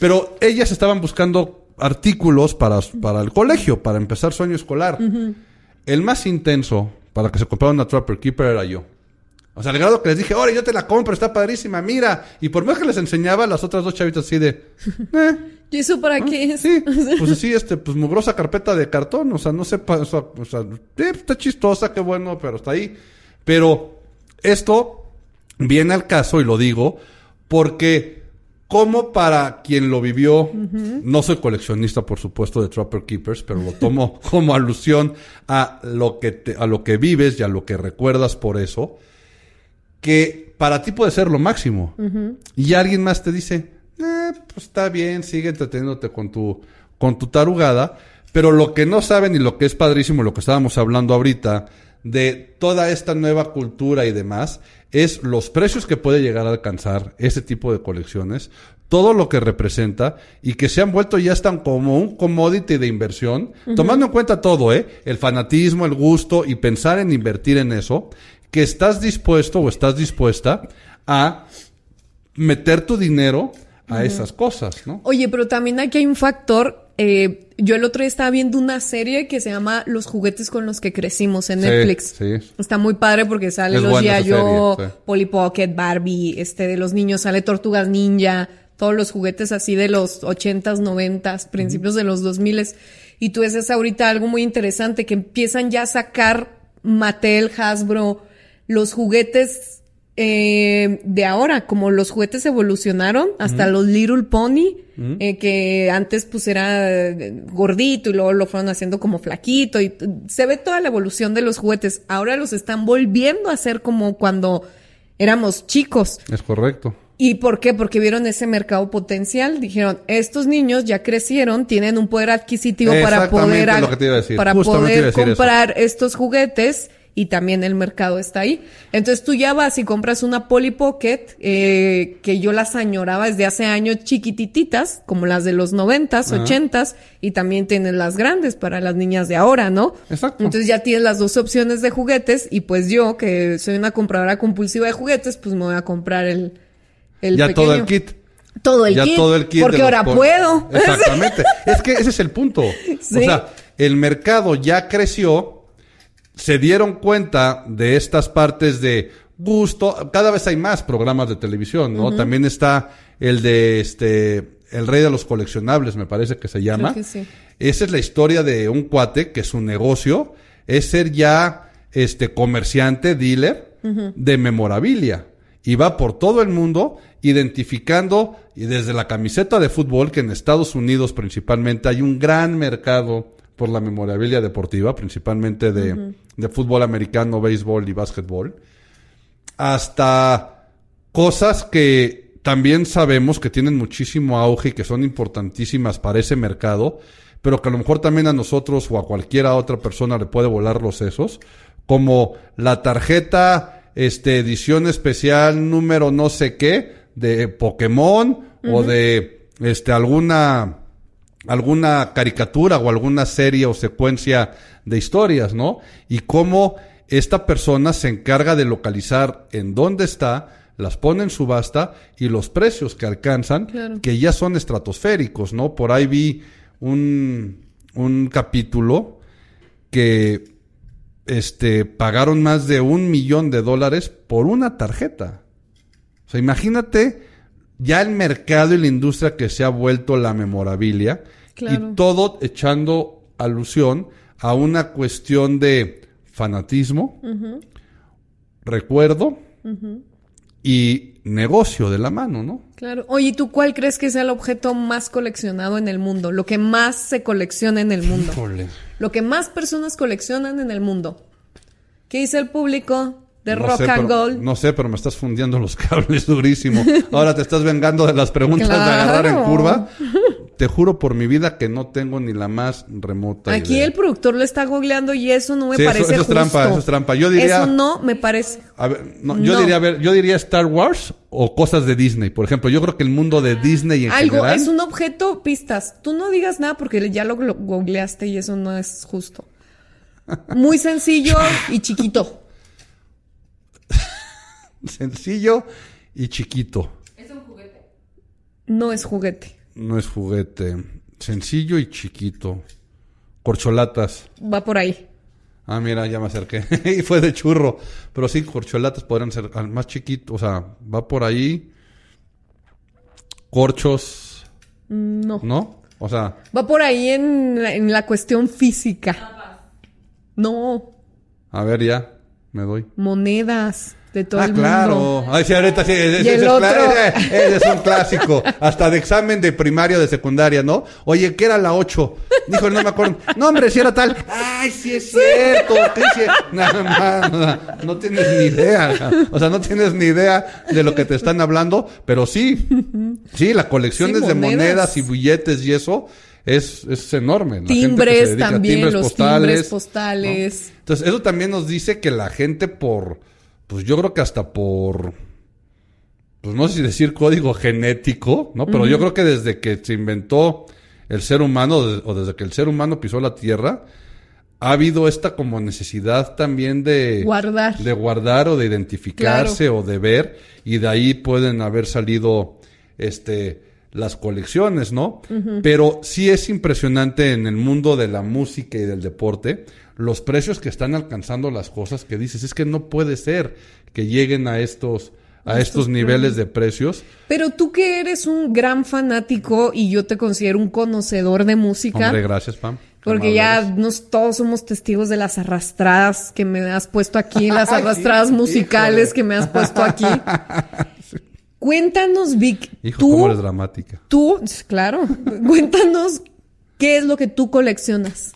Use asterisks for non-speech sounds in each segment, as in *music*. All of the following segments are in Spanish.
Pero ellas estaban buscando artículos para, para el colegio, para empezar su año escolar. El más intenso para que se comprara una Trapper Keeper era yo. O sea, al grado que les dije, oye, yo te la compro, está padrísima, mira. Y por más que les enseñaba, las otras dos chavitas así de, eh, *laughs* ¿Y eso para qué es? Sí, *laughs* pues así, este, pues mugrosa carpeta de cartón, o sea, no sé, o sea, o sea, sí, está chistosa, qué bueno, pero está ahí. Pero esto viene al caso, y lo digo, porque como para quien lo vivió, no soy coleccionista, por supuesto, de Trapper Keepers, pero lo tomo *laughs* como alusión a lo que te- a lo que vives y a lo que recuerdas por eso, que para ti puede ser lo máximo. Y alguien más te dice, eh, pues está bien, sigue entreteniéndote con tu, con tu tarugada, pero lo que no saben y lo que es padrísimo, lo que estábamos hablando ahorita, de toda esta nueva cultura y demás, es los precios que puede llegar a alcanzar ese tipo de colecciones, todo lo que representa y que se han vuelto ya están como un commodity de inversión, tomando en cuenta todo, ¿eh? El fanatismo, el gusto y pensar en invertir en eso, que estás dispuesto o estás dispuesta a meter tu dinero a esas cosas, ¿no? Oye, pero también aquí hay un factor. Eh, yo el otro día estaba viendo una serie que se llama Los juguetes con los que crecimos en Sí, Netflix. sí. Está muy padre porque sale Es los Yayo, sí. Polly Pocket, Barbie, este de los niños, sale Tortugas Ninja, todos los juguetes así de los ochentas, noventas, principios de los dos miles. Y tú ves es ahorita algo muy interesante que empiezan ya a sacar Mattel, Hasbro, los juguetes eh, de ahora, como los juguetes evolucionaron hasta los Little Pony, eh, que antes pues era eh, gordito y luego lo fueron haciendo como flaquito y se ve toda la evolución de los juguetes. Ahora los están volviendo a hacer como cuando éramos chicos. Es correcto. ¿Y por qué? Porque vieron ese mercado potencial. Dijeron, estos niños ya crecieron, tienen un poder adquisitivo para poder, para Justamente eso. comprar estos juguetes y también el mercado está ahí. Entonces tú ya vas y compras una Polly Pocket, eh, que yo las añoraba desde hace años chiquitititas, como las de los noventas, ochentas, y también tienes las grandes para las niñas de ahora, ¿no? Exacto. Entonces ya tienes las dos opciones de juguetes y pues yo, que soy una compradora compulsiva de juguetes, pues me voy a comprar el, el ya todo el pequeño. kit. Todo el ya kit. todo el kit. Porque ahora puedo. Exactamente. *laughs* es que ese es el punto. Sí. O sea, el mercado ya creció, se dieron cuenta de estas partes de gusto. Cada vez hay más programas de televisión, ¿no? También está el de este, el rey de los coleccionables, me parece que se llama. que sí. Esa es la historia de un cuate que su negocio es ser ya este comerciante, dealer de memorabilia. Y va por todo el mundo identificando, y desde la camiseta de fútbol, que en Estados Unidos principalmente hay un gran mercado por la memorabilia deportiva, principalmente de, de fútbol americano, béisbol y básquetbol, hasta cosas que también sabemos que tienen muchísimo auge y que son importantísimas para ese mercado, pero que a lo mejor también a nosotros o a cualquiera otra persona le puede volar los sesos, como la tarjeta este edición especial número no sé qué de Pokémon o de este alguna alguna caricatura o alguna serie o secuencia de historias, ¿no? Y cómo esta persona se encarga de localizar en dónde está, las pone en subasta y los precios que alcanzan, Claro. que ya son estratosféricos, ¿no? Por ahí vi un, un capítulo que este, pagaron más de un millón de dólares por una tarjeta. O sea, imagínate ya el mercado y la industria que se ha vuelto la memorabilia Claro. y todo echando alusión a una cuestión de fanatismo, recuerdo y negocio de la mano, ¿no? Claro. Oye, ¿y tú cuál crees que sea el objeto más coleccionado en el mundo? Lo que más se colecciona en el mundo. Híjole. Lo que más personas coleccionan en el mundo. ¿Qué dice el público de No Rock sé, and pero- Gold? No sé, pero me estás fundiendo los *laughs* cables durísimo. Ahora te estás vengando de las preguntas de agarrar en curva. Te juro por mi vida que no tengo ni la más remota Aquí idea. el productor lo está googleando y eso no me Sí, eso- parece eso es justo. trampa, eso es trampa. Yo diría- Eso no me parece. A ver, no, yo No. diría, a ver, yo diría Star Wars o cosas de Disney. Por ejemplo, yo creo que el mundo de Disney en Algo, general. es un objeto, pistas. Tú no digas nada porque ya lo, lo googleaste y eso no es justo. Muy sencillo y chiquito. *laughs* sencillo y chiquito. No es juguete. No es juguete. Sencillo y chiquito. Corcholatas. Va por ahí. Ah, mira, ya me acerqué. *laughs* y fue de churro. Pero sí, corcholatas podrían ser al más chiquito. O sea, va por ahí. Corchos. No. ¿No? O sea, Va por ahí en la, en la cuestión física. No. a ver ya. Me doy. Monedas de todo ah, el claro. mundo. Ay, sí, ahorita sí. Es, cla- otro. *laughs* es un clásico. Hasta de examen de primaria, de secundaria, ¿no? Oye, ¿qué era la 8? Dijo, no me acuerdo. No, hombre, si era tal. Ay, sí es cierto. Nada más. nada, No tienes ni idea. O sea, no tienes ni idea de lo que te están hablando. Pero sí. Sí, la colección de monedas. monedas y billetes y eso es, es enorme. La Timbres también, timbres los postales, timbres ¿no? postales. Entonces, eso también nos dice que la gente por, pues yo creo que hasta por, pues no sé si decir código genético, ¿no? Pero yo creo que desde que se inventó el ser humano, o desde que el ser humano pisó la Tierra, ha habido esta como necesidad también de Guardar. de guardar o de identificarse o de ver, y de ahí pueden haber salido este las colecciones, ¿no? Pero sí es impresionante en el mundo de la música y del deporte los precios que están alcanzando las cosas que dices, es que no puede ser que lleguen a estos a estos niveles de precios. Pero tú que eres un gran fanático y yo te considero un conocedor de música. Hombre, gracias, Pam. Porque ya nos, todos somos testigos de las arrastradas que me has puesto aquí, *laughs* las arrastradas musicales que me has puesto aquí. *laughs* Cuéntanos, Vic, Hijo, tú, cómo eres dramática. tú, claro, cuéntanos qué es lo que tú coleccionas.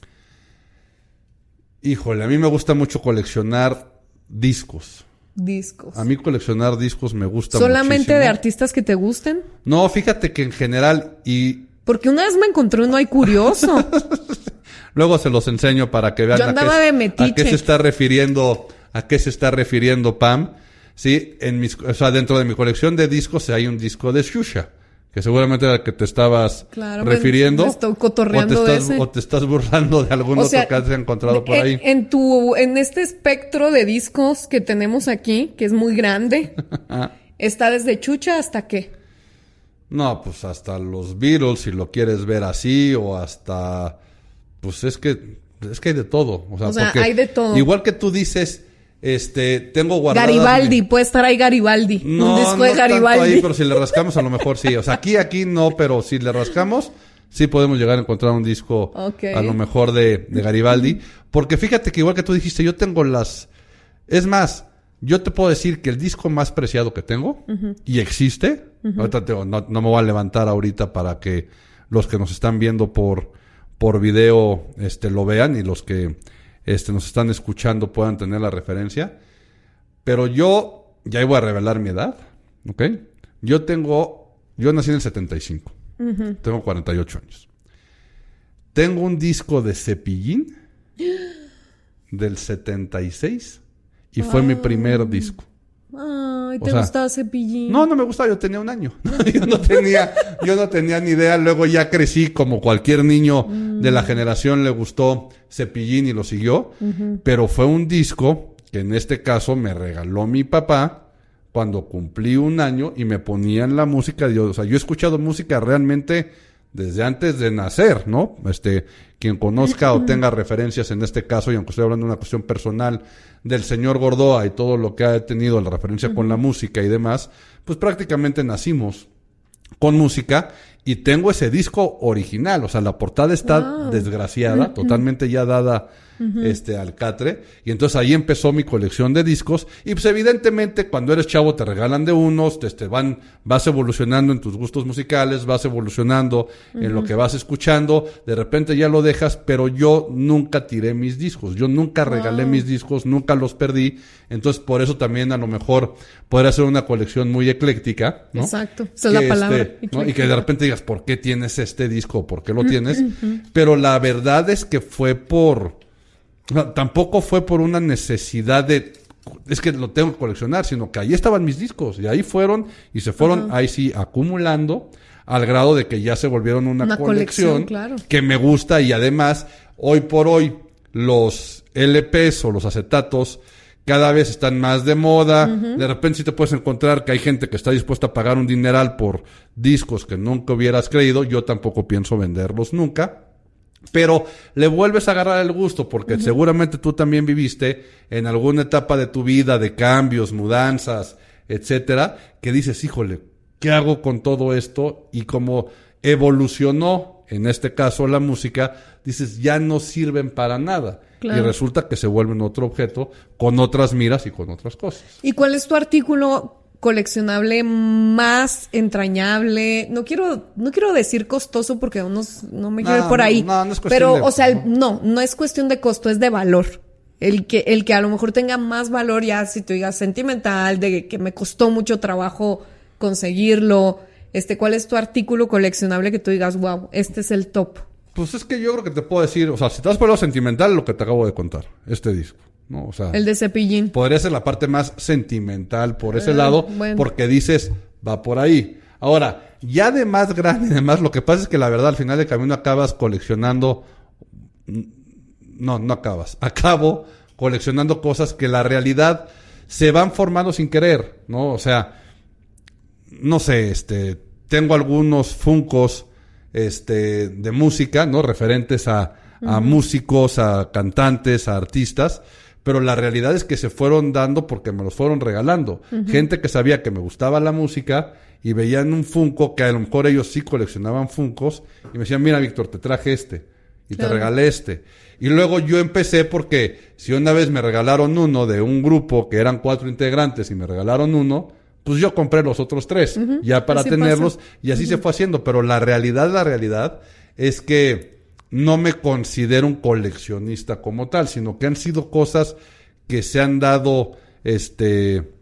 Híjole, a mí me gusta mucho coleccionar discos. Discos. A mí coleccionar discos me gusta ¿Solamente muchísimo. de artistas que te gusten? No, fíjate que en general, y Porque una vez me encontré uno ahí curioso. *laughs* luego se los enseño para que vean Yo a, qué, de a qué se está refiriendo, a qué se está refiriendo Pam. Sí, en mis, o sea, dentro de mi colección de discos hay un disco de Shusha, que seguramente era el que te estabas Claro, me- refiriendo. me estoy cotorreando o te de estás, ese. o te estás burlando de algún O otro sea, que has encontrado por en, ahí. En tu, en este espectro de discos que tenemos aquí, que es muy grande, *laughs* está desde Chucha hasta qué. No, pues hasta los Beatles, si lo quieres ver así, o hasta, pues es que, es que hay de todo. O sea, O sea, porque hay de todo. Igual que tú dices, este, tengo guardado. Garibaldi, puede estar ahí Garibaldi. No, un disco no de tanto Garibaldi. ahí, pero si le rascamos a lo mejor sí. O sea, aquí, aquí no, pero si le rascamos, sí podemos llegar a encontrar un disco Ok. a lo mejor de, de Garibaldi. Porque fíjate que igual que tú dijiste, yo tengo las... Es más, yo te puedo decir que el disco más preciado que tengo, y existe, ahorita no me voy a levantar ahorita para que los que nos están viendo por, por video este, lo vean y los que este, nos están escuchando puedan tener la referencia. Pero yo, ya voy a revelar mi edad, ¿ok? Yo tengo, yo nací en el 75, tengo 48 años. Tengo un disco de Cepillín *gasps* del 76 y fue mi primer disco. Ay, O te sea, gustaba Cepillín. No, no me gustaba, yo tenía un año. *laughs* yo no tenía, yo no tenía ni idea. Luego ya crecí como cualquier niño de la generación le gustó Cepillín y lo siguió. Pero fue un disco que en este caso me regaló mi papá cuando cumplí un año y me ponían la música. Yo, o sea, yo he escuchado música realmente desde antes de nacer, ¿no? Este, quien conozca o tenga referencias en este caso, y aunque estoy hablando de una cuestión personal del señor Gordoa y todo lo que ha tenido la referencia con la música y demás, pues prácticamente nacimos con música y tengo ese disco original, o sea, la portada está Wow. desgraciada, totalmente ya dada este al catre, y entonces ahí empezó mi colección de discos y pues evidentemente cuando eres chavo te regalan de unos, te, te van vas evolucionando en tus gustos musicales, vas evolucionando en lo que vas escuchando, de repente ya lo dejas, pero yo nunca tiré mis discos, yo nunca regalé mis discos, nunca los perdí, entonces por eso también a lo mejor podría ser una colección muy ecléctica, ¿no? Exacto, esa es la que, palabra. este, ¿no? Y que de repente digas, ¿por qué tienes este disco? ¿Por qué lo tienes? Pero la verdad es que fue por... no, tampoco fue por una necesidad de... Es que lo tengo que coleccionar, sino que ahí estaban mis discos. Y ahí fueron, y se fueron, ahí sí, acumulando, al grado de que ya se volvieron una, Una colección, colección, claro. que me gusta y además, hoy por hoy, los LPs o los acetatos cada vez están más de moda. De repente sí te puedes encontrar que hay gente que está dispuesta a pagar un dineral por discos que nunca hubieras creído. Yo tampoco pienso venderlos nunca. Pero le vuelves a agarrar el gusto porque seguramente tú también viviste en alguna etapa de tu vida de cambios, mudanzas, etcétera, que dices, híjole, ¿qué hago con todo esto? Y como evolucionó, en este caso la música, dices, ya no sirven para nada. Y resulta que se vuelven otro objeto con otras miras y con otras cosas. ¿Y cuál es tu artículo coleccionable más entrañable. No quiero, no quiero decir costoso porque unos, no me quiero ir por ahí. No, no es pero, o sea, no, no es cuestión de costo, es de valor. El que, el que a lo mejor tenga más valor ya, si tú digas sentimental, de que me costó mucho trabajo conseguirlo. Este, ¿cuál es tu artículo coleccionable que tú digas, wow, este es el top? Pues es que yo creo que te puedo decir, o sea, si te vas por lo sentimental, lo que te acabo de contar, este disco. ¿No? O sea, el de Cepillín. Podría ser la parte más sentimental por ese ah, lado, porque dices, va por ahí. Ahora, ya de más grande y demás, lo que pasa es que la verdad al final del camino acabas coleccionando. No, no acabas. Acabo coleccionando cosas que la realidad se van formando sin querer, ¿no? O sea, no sé, este, tengo algunos funcos, este, de música, ¿no? Referentes a, a músicos, a cantantes, a artistas pero la realidad es que se fueron dando porque me los fueron regalando. Gente que sabía que me gustaba la música y veían un Funko, que a lo mejor ellos sí coleccionaban Funcos, y me decían, mira Víctor, te traje este, y te regalé este. Y luego yo empecé porque si una vez me regalaron uno de un grupo que eran cuatro integrantes y me regalaron uno, pues yo compré los otros tres, ya para tenerlos, y así se fue haciendo. Pero la realidad, la realidad es que no me considero un coleccionista como tal, sino que han sido cosas que se han dado, este,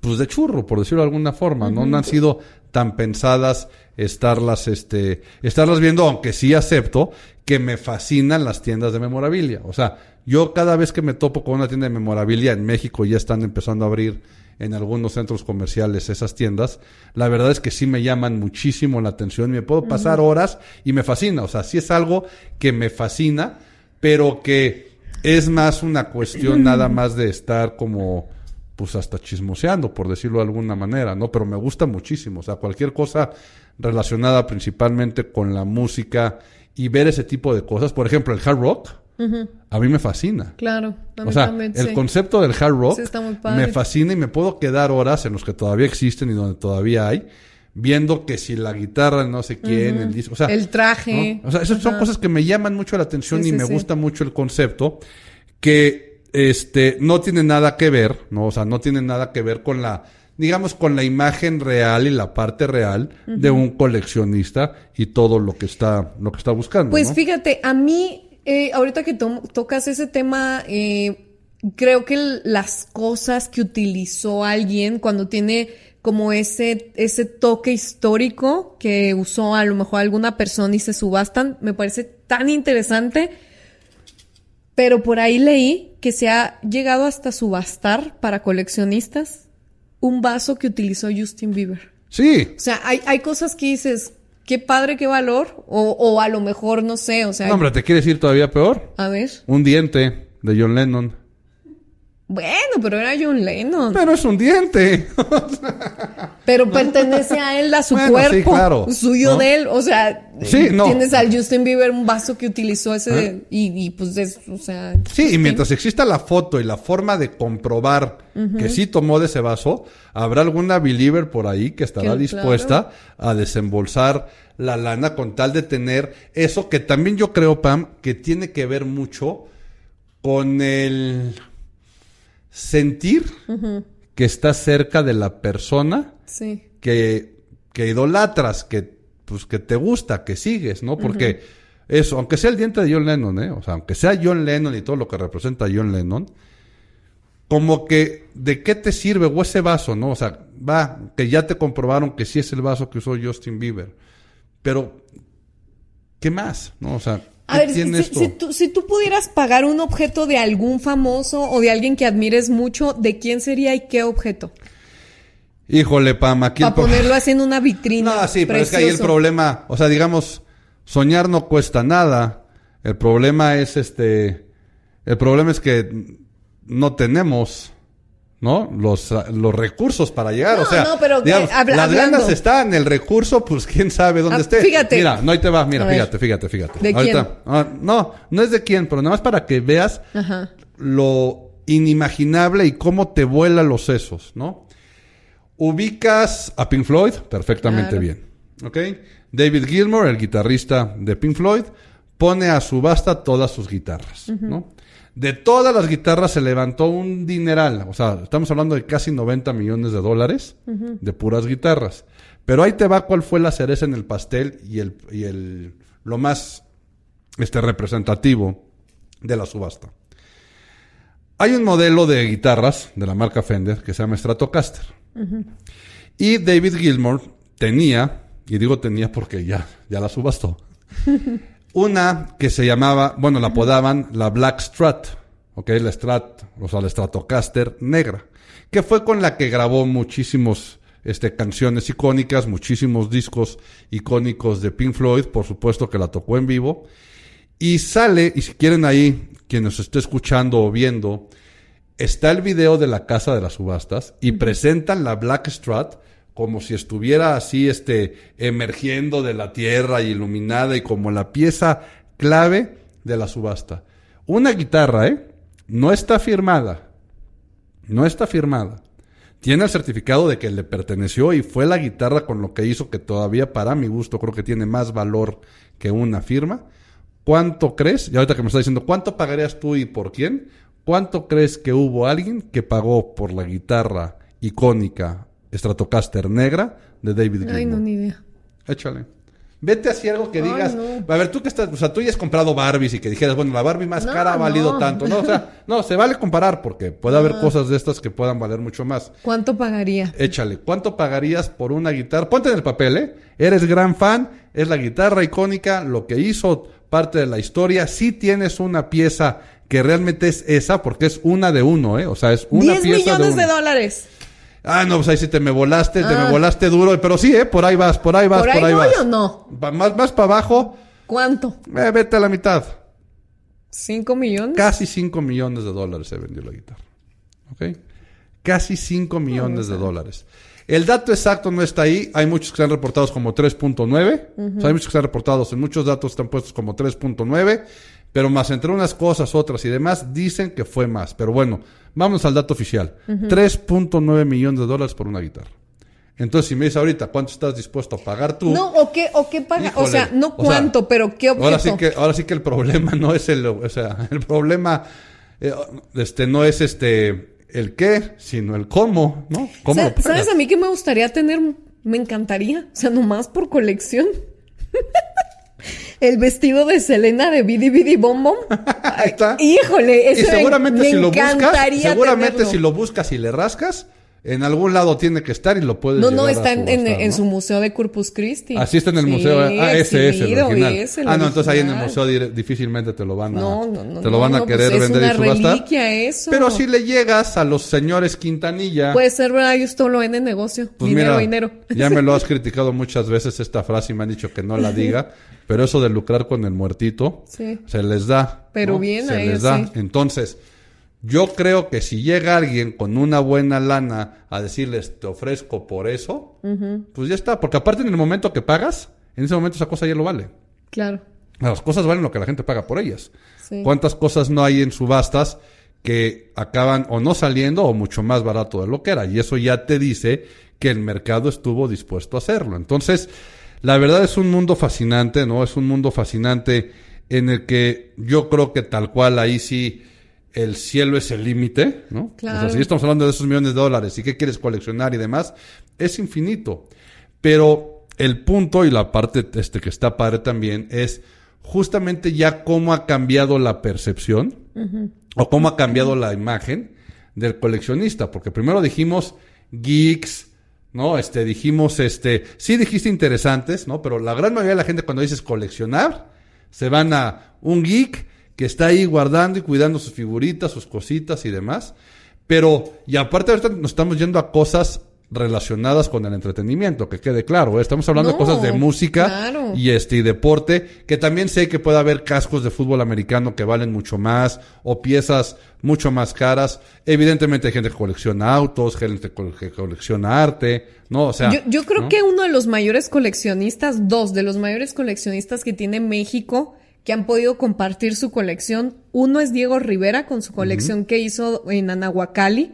pues de churro, por decirlo de alguna forma, ¿no? No han sido tan pensadas estarlas, este, estarlas viendo, aunque sí acepto que me fascinan las tiendas de memorabilia. O sea, yo cada vez que me topo con una tienda de memorabilia en México ya están empezando a abrir en algunos centros comerciales esas tiendas, la verdad es que sí me llaman muchísimo la atención y me puedo pasar horas y me fascina, o sea, sí es algo que me fascina, pero que es más una cuestión nada más de estar como pues hasta chismoseando, por decirlo de alguna manera, ¿no? Pero me gusta muchísimo, o sea, cualquier cosa relacionada principalmente con la música y ver ese tipo de cosas, por ejemplo, el hard rock, a mí me fascina. Claro, o sea, el concepto del hard rock me fascina y me puedo quedar horas en los que todavía existen y donde todavía hay viendo que si la guitarra no sé quién, el disco, o sea, el traje. O sea, esas son cosas que me llaman mucho la atención y me gusta mucho el concepto que este no tiene nada que ver, no, o sea, no tiene nada que ver con la digamos con la imagen real y la parte real de un coleccionista y todo lo que está lo que está buscando. Pues fíjate, a mí eh, ahorita que tocas ese tema, eh, creo que las cosas que utilizó alguien cuando tiene como ese, ese toque histórico que usó a lo mejor alguna persona y se subastan, me parece tan interesante. Pero por ahí leí que se ha llegado hasta subastar para coleccionistas un vaso que utilizó Justin Bieber. Sí. O sea, hay, hay cosas que dices, qué padre, qué valor. O, o a lo mejor, no sé, o sea. No, hombre, ¿te quieres ir todavía peor? A ver. Un diente de John Lennon. Bueno, pero era John Lennon. Pero es un diente. *laughs* pero pertenece a él, a su cuerpo. claro. Suyo de él. O sea, tienes al Justin Bieber un vaso que utilizó ese. ¿Eh? Y, pues, es, o sea. Sí, y mientras exista la foto y la forma de comprobar que sí tomó de ese vaso, habrá alguna believer por ahí que estará dispuesta a desembolsar la lana con tal de tener eso que también yo creo, Pam, que tiene que ver mucho con el sentir que estás cerca de la persona que, que idolatras, que, pues, que te gusta, que sigues, ¿no? Porque eso, aunque sea el diente de John Lennon, ¿eh? O sea, aunque sea John Lennon y todo lo que representa John Lennon, como que, ¿de qué te sirve? O ese vaso, ¿no? O sea, va, que ya te comprobaron que sí es el vaso que usó Justin Bieber. Pero, ¿qué más? ¿No? O sea, a ver, si, tú, pudieras pagar un objeto de algún famoso o de alguien que admires mucho, ¿de quién sería y qué objeto? Híjole, Pam, aquí... Para ponerlo así en una vitrina. No, sí, pero es que ahí el problema, o sea, digamos, soñar no cuesta nada. El problema es este, el problema es que no tenemos, ¿no? Los, los recursos para llegar. No, o sea, no, pero, eh, digamos, habla- las ganas están, el recurso, pues quién sabe dónde Ah, esté. fíjate. Mira, no ahí te va, mira, fíjate, fíjate, fíjate. ¿De Ahorita- ah, no, no es de quién, pero nada más para que veas Ajá. lo inimaginable y cómo te vuela los sesos, ¿no? Ubicas a Pink Floyd perfectamente Claro. bien, ¿ok? David Gilmour, el guitarrista de Pink Floyd, pone a subasta todas sus guitarras, ¿no? De todas las guitarras se levantó un dineral, o sea, estamos hablando de casi 90 millones de dólares de puras guitarras. Pero ahí te va cuál fue la cereza en el pastel y el, y el lo más este representativo de la subasta. Hay un modelo de guitarras de la marca Fender que se llama Stratocaster. Y David Gilmour tenía, y digo tenía porque ya, ya la subastó, *laughs* una que se llamaba, bueno, la apodaban la Black Strat, ¿ok? La Strat, o sea, la Stratocaster negra, que fue con la que grabó muchísimos este, canciones icónicas, muchísimos discos icónicos de Pink Floyd, por supuesto que la tocó en vivo. Y sale, y si quieren ahí, quien nos esté escuchando o viendo, está el video de la casa de las subastas y presentan la Black Strat como si estuviera así, este, emergiendo de la tierra y iluminada y como la pieza clave de la subasta. Una guitarra, ¿eh? No está firmada. No está firmada. Tiene el certificado de que le perteneció y fue la guitarra con lo que hizo que todavía para mi gusto creo que tiene más valor que una firma. ¿Cuánto crees? Y ahorita que me está diciendo, ¿cuánto pagarías tú y por quién? ¿Cuánto crees que hubo alguien que pagó por la guitarra icónica Stratocaster negra de David Gilmour? Ay, no, ni idea. Échale. Vete hacia algo que Ay, digas. no. A ver, tú que estás, o sea, tú ya has comprado Barbies y que dijeras, bueno, la Barbie más No, cara ha valido no. tanto. No, o sea, *laughs* no, se vale comparar porque puede haber cosas de estas que puedan valer mucho más. ¿Cuánto pagaría? Échale, ¿cuánto pagarías por una guitarra? Ponte en el papel, ¿eh? Eres gran fan, es la guitarra icónica, lo que hizo parte de la historia. Si tienes una pieza que realmente es esa, porque es una de uno, ¿eh? O sea, es una 10 pieza millones de de, uno. dólares. Ah, no, pues ahí sí te me volaste, te Ah. me volaste duro, pero sí, ¿eh? Por ahí vas, por ahí vas, ¿Por por ahí ahí, voy vas. o no? Va- Más, más para abajo, ¿Cuánto? eh, vete a la mitad. ¿Cinco millones? Casi 5 millones de dólares se vendió la guitarra. ¿Ok? Casi 5 millones de dólares. El dato exacto no está ahí. Hay muchos que están reportados como 3.9. O sea, hay muchos que están reportados. En muchos datos están puestos como 3.9. Pero más entre unas cosas, otras y demás, dicen que fue más. Pero bueno, vamos al dato oficial. 3.9 millones de dólares por una guitarra. Entonces, si me dices ahorita, ¿cuánto estás dispuesto a pagar tú? No, ¿o qué, o qué paga? Híjole, o sea, no o sea, cuánto, pero qué objeto. Ahora sí que, ahora sí que el problema *laughs* no es el, o sea, el problema, eh, este, no es este, el qué, sino el cómo, ¿no? ¿Sabes a mí que me gustaría tener? Me encantaría. O sea, nomás por colección. *laughs* El vestido de Selena de Bidi Bidi Bom Bom. *laughs* Ahí está. Híjole, Y me- seguramente me si lo buscas, seguramente tenerlo. si lo buscas y le rascas, en algún lado tiene que estar y lo puedes No, no, está en, su museo de Corpus Christi. Así está en el Sí, museo. Ah, ese es el exhibido, original. es el ah, no, entonces ahí en el museo difícilmente te lo van a, No, no, no, te lo van a no, querer pues es vender y una subastar. reliquia eso. Pero si le llegas a los señores Quintanilla, Puede ser verdad, yo esto lo ven en negocio. Pues dinero, mira, dinero. ya me lo *laughs* has criticado muchas veces esta frase y me han dicho que no la diga, pero eso de lucrar con el muertito Sí. se les da. Pero bien se a les ellos, da. sí. Entonces, yo creo que si llega alguien con una buena lana a decirles te ofrezco por eso, pues ya está, porque aparte en el momento que pagas, en ese momento esa cosa ya lo vale. Claro. Las cosas valen lo que la gente paga por ellas. Sí. ¿Cuántas cosas no hay en subastas que acaban o no saliendo o mucho más barato de lo que era? Y eso ya te dice que el mercado estuvo dispuesto a hacerlo. Entonces, la verdad es un mundo fascinante, ¿no? Es un mundo fascinante en el que yo creo que tal cual ahí sí el cielo es el límite, ¿no? Claro. O sea, si estamos hablando de esos millones de dólares y qué quieres coleccionar y demás, es infinito. Pero el punto y la parte este que está padre también es justamente ya cómo ha cambiado la percepción o cómo ha cambiado la imagen del coleccionista, porque primero dijimos geeks, ¿no? Este dijimos este, sí dijiste interesantes, ¿no? Pero la gran mayoría de la gente cuando dices coleccionar se van a un geek que está ahí guardando y cuidando sus figuritas, sus cositas y demás. Pero, y aparte ahorita nos estamos yendo a cosas relacionadas con el entretenimiento, que quede claro. ¿eh? Estamos hablando de cosas de música claro. y este y deporte, que también sé que puede haber cascos de fútbol americano que valen mucho más o piezas mucho más caras. Evidentemente hay gente que colecciona autos, gente que col- que colecciona arte, ¿no? O sea, Yo, yo creo ¿no? que uno de los mayores coleccionistas, dos de los mayores coleccionistas que tiene México, que han podido compartir su colección, uno es Diego Rivera con su colección que hizo en Anahuacalli.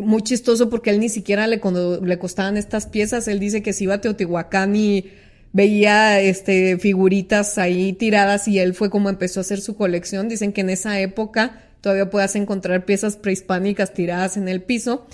Muy chistoso porque él ni siquiera le, cuando le costaban estas piezas, él dice que se iba a Teotihuacán y veía este figuritas ahí tiradas y él fue como empezó a hacer su colección. Dicen que en esa época todavía puedas encontrar piezas prehispánicas tiradas en el piso.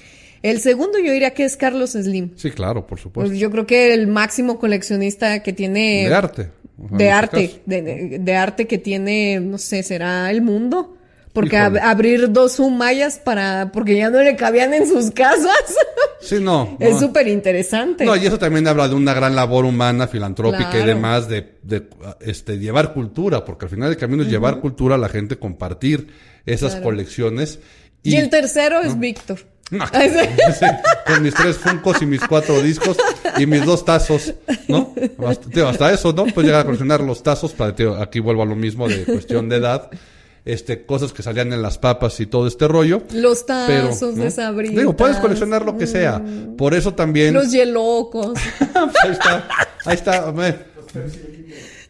El segundo yo diría que es Carlos Slim. Sí, claro, por supuesto. Pues yo creo que el máximo coleccionista que tiene de arte. De este arte, de, de- de arte que tiene, no sé, será el mundo. Porque ab- abrir dos humayas para, porque ya no le cabían en sus casas, *laughs* Sí, no. es no. súper interesante. No, y eso también habla de una gran labor humana, filantrópica y demás, de, de, este, llevar cultura, porque al final del camino es llevar cultura a la gente, compartir esas Claro. colecciones. y, el tercero es Víctor. No, *laughs* sí. con mis tres funcos y mis cuatro discos y mis dos tazos, ¿no? Hasta, tío, hasta eso, ¿no? Pues llegar a coleccionar los tazos, para, tío, aquí vuelvo a lo mismo de cuestión de edad, este, cosas que salían en las papas y todo este rollo. Los Pero, tazos ¿no? de Sabrina. Digo, puedes coleccionar lo que sea. Por eso también. Los yelocos. *laughs* ahí está, ahí está.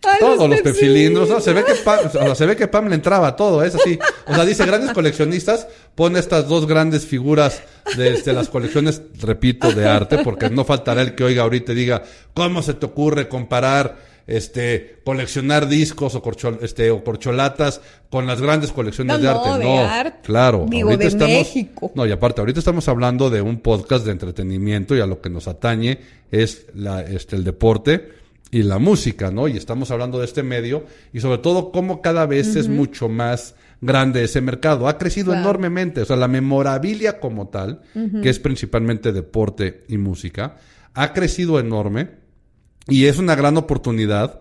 Ay, Todos los Pepsi. pepsilindros, ¿no? Se ve que Pam, o sea, se ve que Pam le entraba todo, es así. O sea, dice grandes coleccionistas, pone estas dos grandes figuras de, este, las colecciones, repito, de arte, porque no faltará el que oiga ahorita y diga, ¿cómo se te ocurre comparar este coleccionar discos o corchol, este o corcholatas con las grandes colecciones No, de no, arte? de no, arte. claro, Digo, ahorita de estamos México. No, y aparte ahorita estamos hablando de un podcast de entretenimiento y a lo que nos atañe es la este el deporte y la música, ¿no? Y estamos hablando de este medio y sobre todo cómo cada vez es mucho más grande ese mercado. Ha crecido Claro. enormemente, o sea, la memorabilia como tal, que es principalmente deporte y música, ha crecido enorme y es una gran oportunidad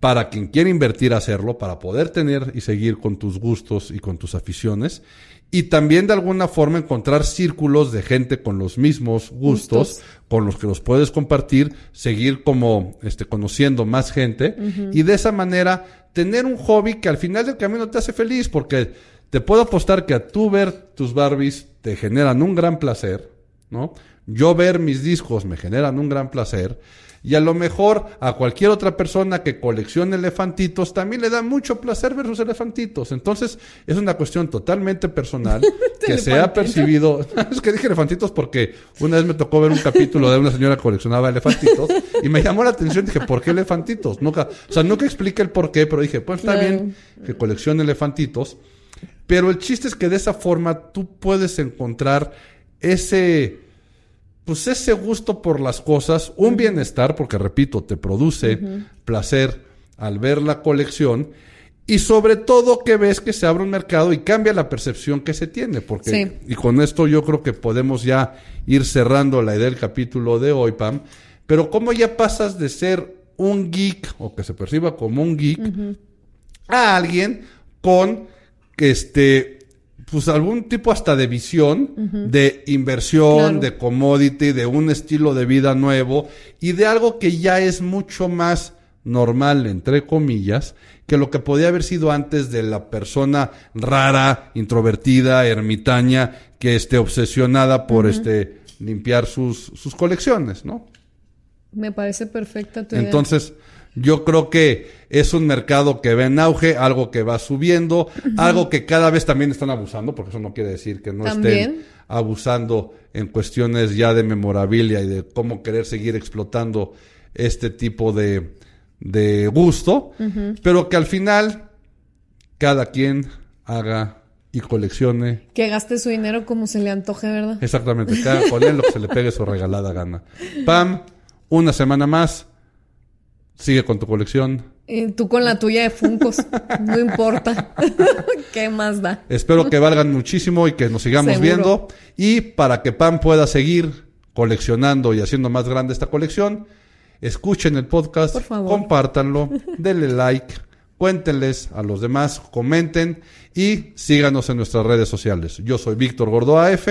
para quien quiere invertir a hacerlo, para poder tener y seguir con tus gustos y con tus aficiones. Y también de alguna forma encontrar círculos de gente con los mismos gustos, Gustos. con los que los puedes compartir, seguir como este conociendo más gente y de esa manera tener un hobby que al final del camino te hace feliz porque te puedo apostar que a tú ver tus Barbies te generan un gran placer, ¿no? Yo ver mis discos me generan un gran placer. Y a lo mejor a cualquier otra persona que coleccione elefantitos también le da mucho placer ver sus elefantitos. Entonces es una cuestión totalmente personal *laughs* que se ha percibido. *laughs* es que dije elefantitos porque una vez me tocó ver un capítulo de una señora que coleccionaba elefantitos y me llamó la atención. Dije, ¿por qué elefantitos? Nunca, o sea, nunca expliqué el por qué, pero dije, pues está Claro. bien que coleccione elefantitos. Pero el chiste es que de esa forma tú puedes encontrar ese, pues ese gusto por las cosas, un bienestar, porque repito, te produce placer al ver la colección. Y sobre todo que ves que se abre un mercado y cambia la percepción que se tiene. Porque, Sí. y con esto yo creo que podemos ya ir cerrando la idea del capítulo de hoy, Pam. Pero cómo ya pasas de ser un geek, o que se perciba como un geek, a alguien con este pues algún tipo hasta de visión de inversión, Claro. de commodity, de un estilo de vida nuevo y de algo que ya es mucho más normal entre comillas que lo que podía haber sido antes de la persona rara, introvertida, ermitaña que esté obsesionada por este limpiar sus sus colecciones, ¿no? Me parece perfecta tu idea. Yo creo que es un mercado que va en auge, algo que va subiendo, algo que cada vez también están abusando, porque eso no quiere decir que no estén abusando en cuestiones ya de memorabilia y de cómo querer seguir explotando este tipo de, de gusto, pero que al final cada quien haga y coleccione Que gaste su dinero como se le antoje, ¿verdad? Exactamente, cada lo que se le pegue su regalada gana. *laughs* Pam, una semana más. Sigue con tu colección. Y tú con la tuya de Funcos. *laughs* no importa. *laughs* ¿Qué más da? Espero que valgan muchísimo y que nos sigamos Seguro. viendo. Y para que Pam pueda seguir coleccionando y haciendo más grande esta colección, escuchen el podcast, Por favor. compártanlo, *laughs* denle like, cuéntenles a los demás, comenten y síganos en nuestras redes sociales. Yo soy Víctor Gordo AF.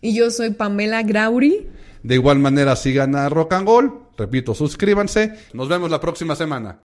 Y yo soy Pamela Grauri. De igual manera sigan a Rock and Roll. Repito, suscríbanse. Nos vemos la próxima semana.